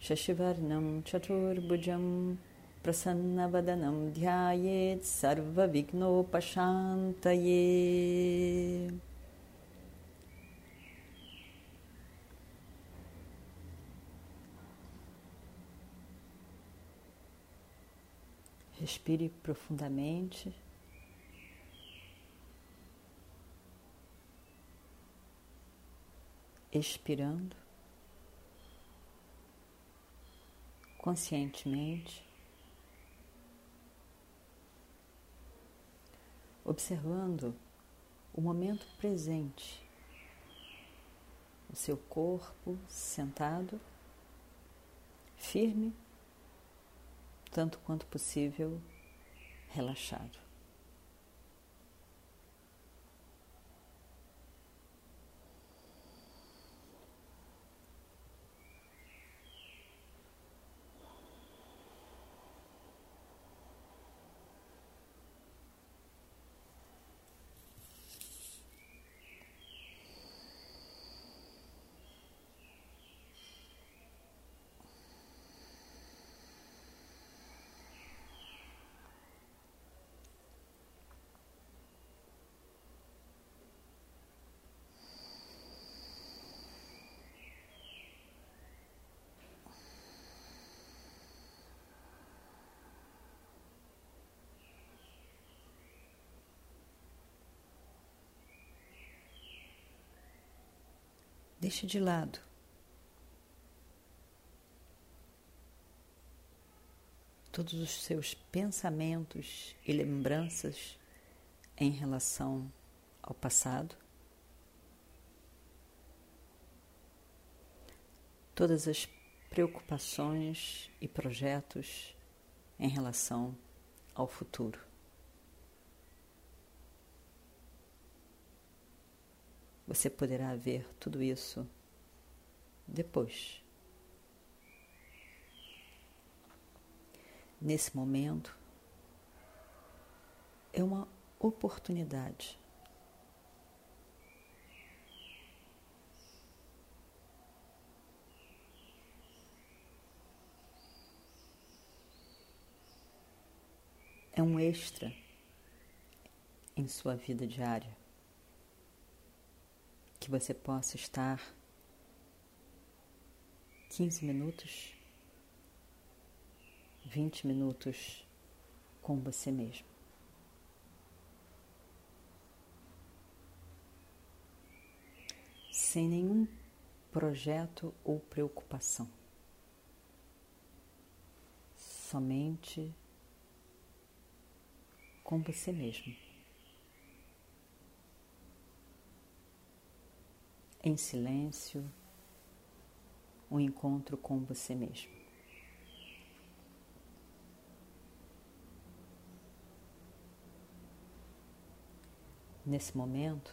Shashivarnam Chaturbhujam Prasannavadanam Dhyayet Sarvavignopasantaye Respire profundamente. Expirando. Conscientemente, observando o momento presente, o seu corpo sentado, firme, tanto quanto possível, relaxado. Deixe de lado. Todos os seus pensamentos e lembranças em relação ao passado. Todas as preocupações e projetos em relação ao futuro. Você poderá ver tudo isso depois. Nesse momento, é uma oportunidade. É um extra em sua vida diária que você possa estar 15 minutos, 20 minutos com você mesmo. Sem nenhum projeto ou preocupação. Somente com você mesmo. Em silêncio, um encontro com você mesmo. Nesse momento,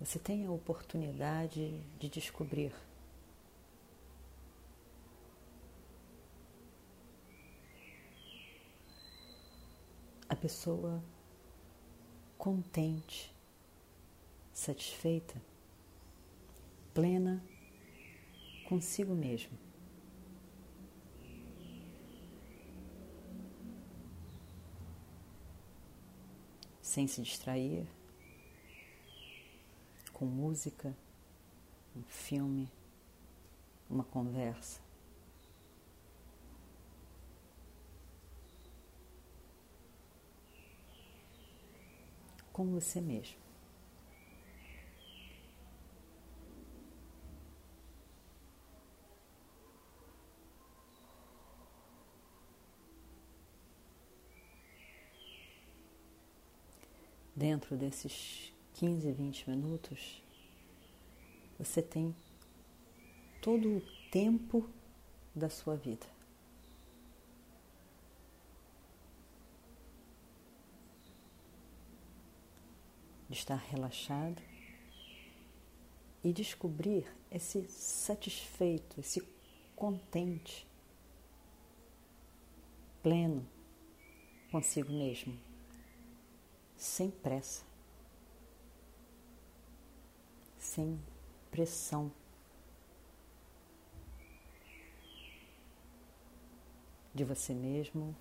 você tem a oportunidade de descobrir a pessoa contente satisfeita, plena consigo mesmo. Sem se distrair com música, um filme, uma conversa. Com você mesmo. Dentro desses 15, 20 minutos, você tem todo o tempo da sua vida. De estar relaxado e descobrir esse satisfeito, esse contente, pleno consigo mesmo, sem pressa, sem pressão. De você mesmo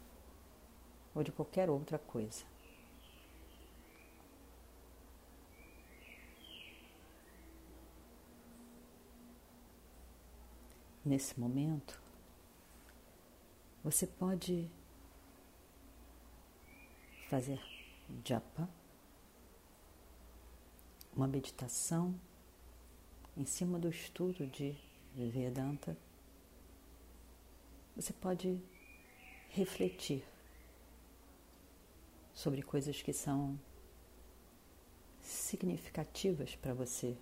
ou de qualquer outra coisa. Nesse momento, você pode fazer japa, uma meditação em cima do estudo de Vedanta. Você pode refletir sobre coisas que são significativas para você.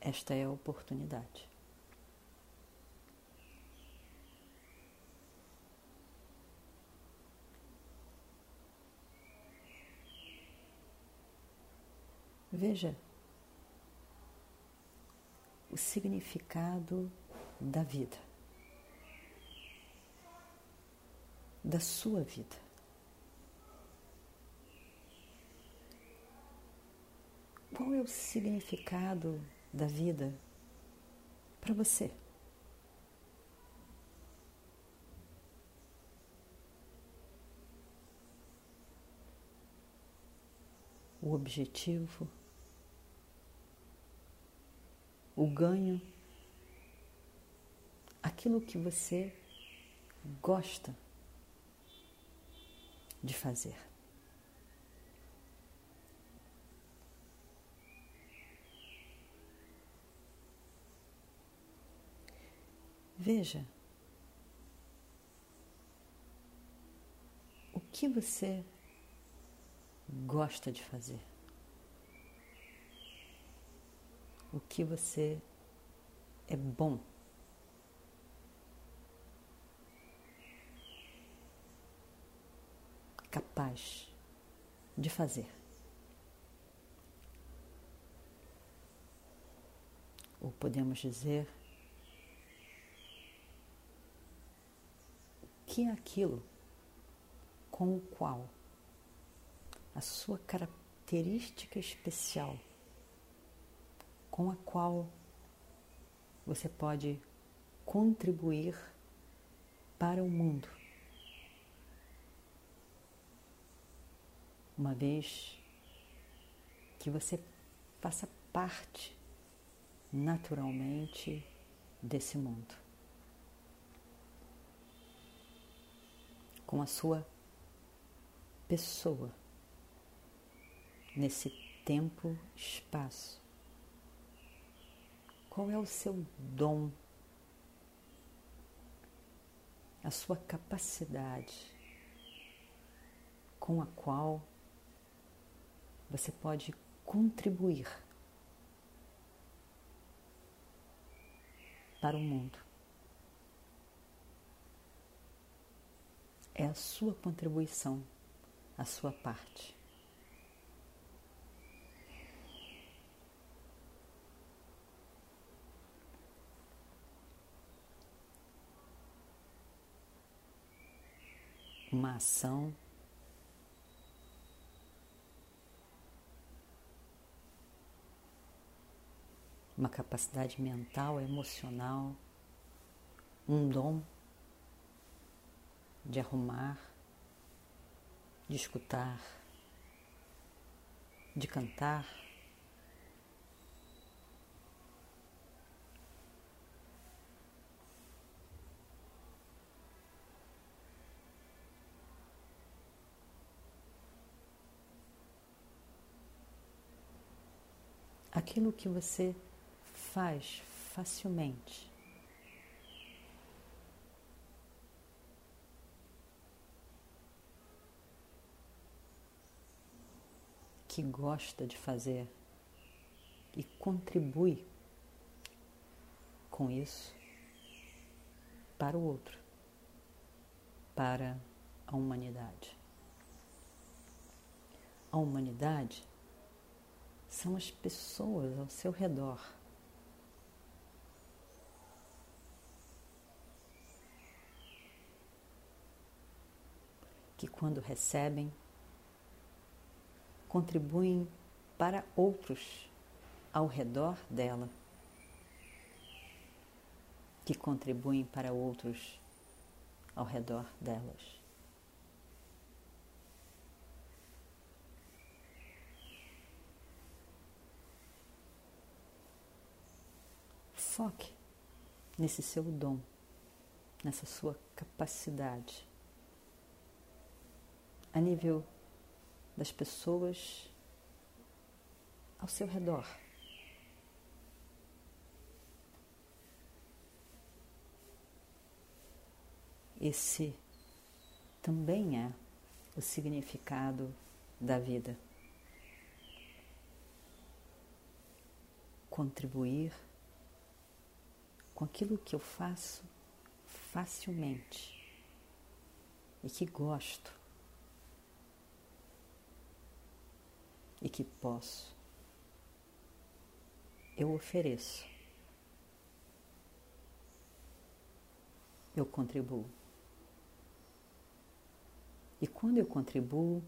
Esta é a oportunidade. Veja o significado da vida, da sua vida. Qual é o significado da vida para você? O objetivo, o ganho aquilo que você gosta de fazer. Veja o que você gosta de fazer, o que você é bom capaz de fazer. Ou podemos dizer que é aquilo com o qual a sua característica especial, com a qual você pode contribuir para o mundo. uma vez que você faça parte naturalmente desse mundo. Com a sua pessoa, nesse tempo, espaço. Qual é o seu dom, a sua capacidade com a qual você pode contribuir para o mundo. É a sua contribuição, a sua parte. Uma ação uma capacidade mental, emocional, um dom de arrumar, de escutar, de cantar. Aquilo que você faz facilmente. Que gosta de fazer e contribui com isso para o outro, para a humanidade. A humanidade são as pessoas ao seu redor. Que, quando recebem, contribuem para outros ao redor dela, que contribuem para outros ao redor delas. Foque nesse seu dom, nessa sua capacidade, a nível das pessoas ao seu redor. Esse também é o significado da vida. Contribuir com aquilo que eu faço facilmente e que gosto e que posso. Eu ofereço. Eu contribuo. E quando eu contribuo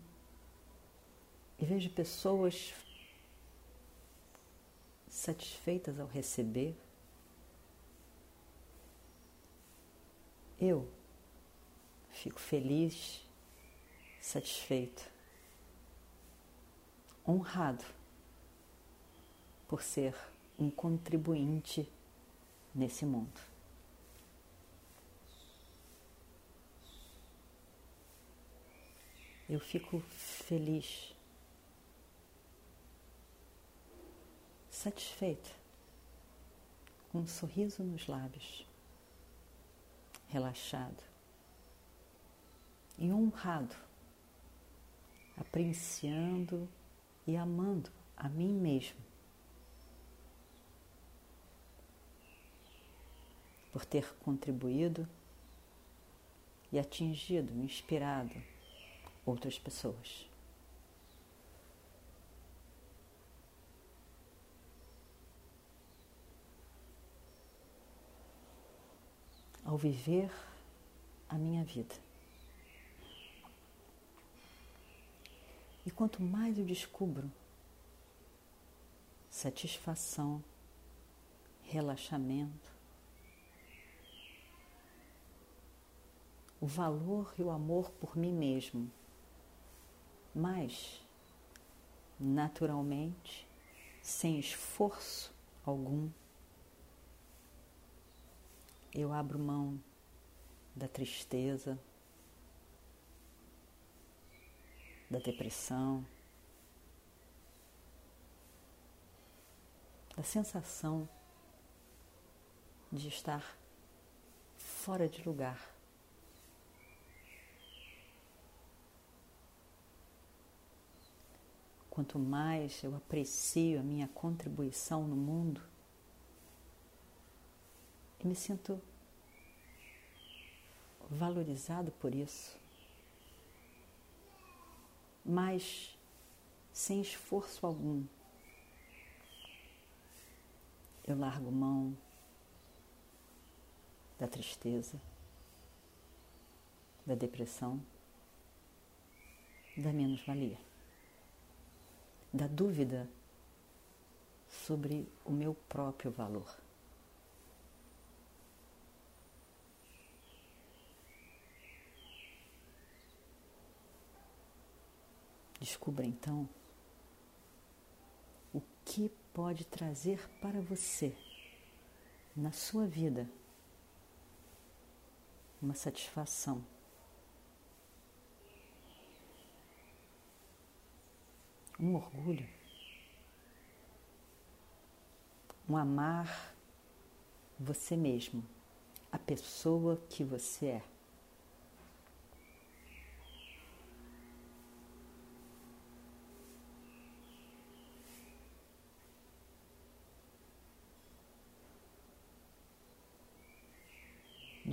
e vejo pessoas satisfeitas ao receber, eu fico feliz, satisfeito, honrado por ser um contribuinte nesse mundo. eu fico feliz, satisfeita, com um sorriso nos lábios, relaxado e honrado, apreciando e amando a mim mesmo. Por ter contribuído e atingido, inspirado outras pessoas. Ao viver a minha vida. E quanto mais eu descubro satisfação, relaxamento, o valor e o amor por mim mesmo mas naturalmente, sem esforço algum, eu abro mão da tristeza, da depressão, da sensação de estar fora de lugar. Quanto mais eu aprecio a minha contribuição no mundo, e me sinto valorizado por isso, mas sem esforço algum. Eu largo mão da tristeza, da depressão, da menos-valia da dúvida sobre o meu próprio valor. Descubra então o que pode trazer para você, na sua vida, uma satisfação um orgulho, um amar você mesmo, a pessoa que você é.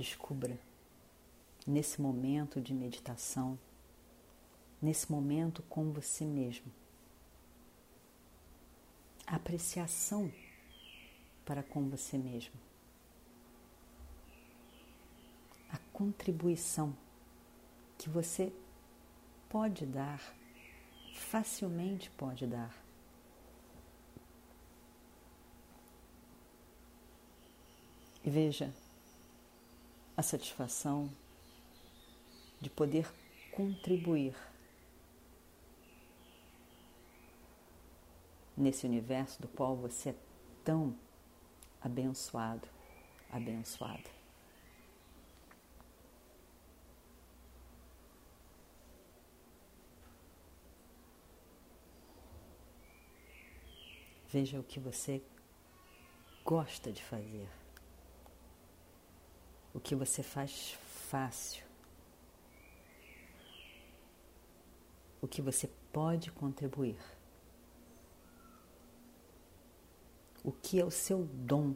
Descubra nesse momento de meditação, nesse momento com você mesmo, a apreciação para com você mesmo, a contribuição que você pode dar, facilmente pode dar. E veja a satisfação de poder contribuir nesse universo do qual você é tão abençoado, abençoada. Veja o que você gosta de fazer, o que você faz fácil, o que você pode contribuir. O que é o seu dom?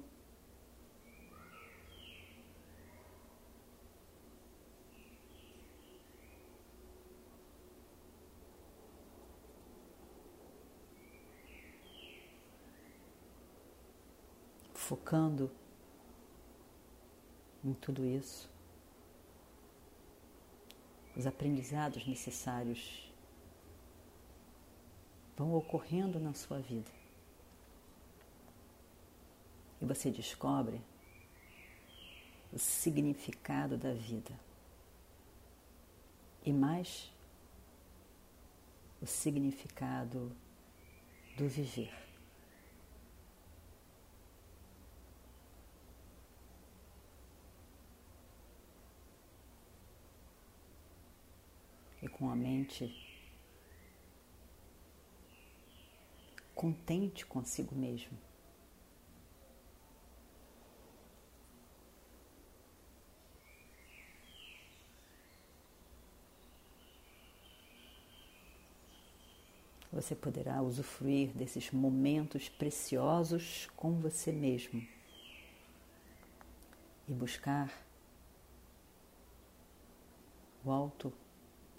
Focando em tudo isso, os aprendizados necessários vão ocorrendo na sua vida. E você descobre o significado da vida. E mais, o significado do viver. E com a mente contente consigo mesmo. Você poderá usufruir desses momentos preciosos com você mesmo e buscar o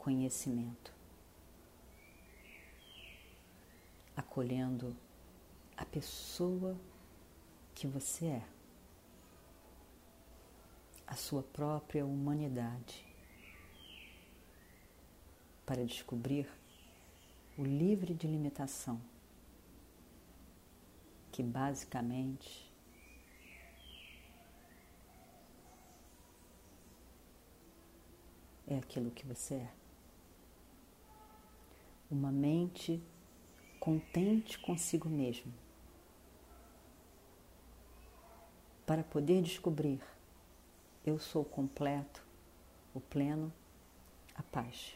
autoconhecimento. acolhendo a pessoa que você é, a sua própria humanidade, para descobrir o livre de limitação, que basicamente é aquilo que você é. Uma mente contente consigo mesmo, para poder descobrir eu sou completo, o pleno, a paz.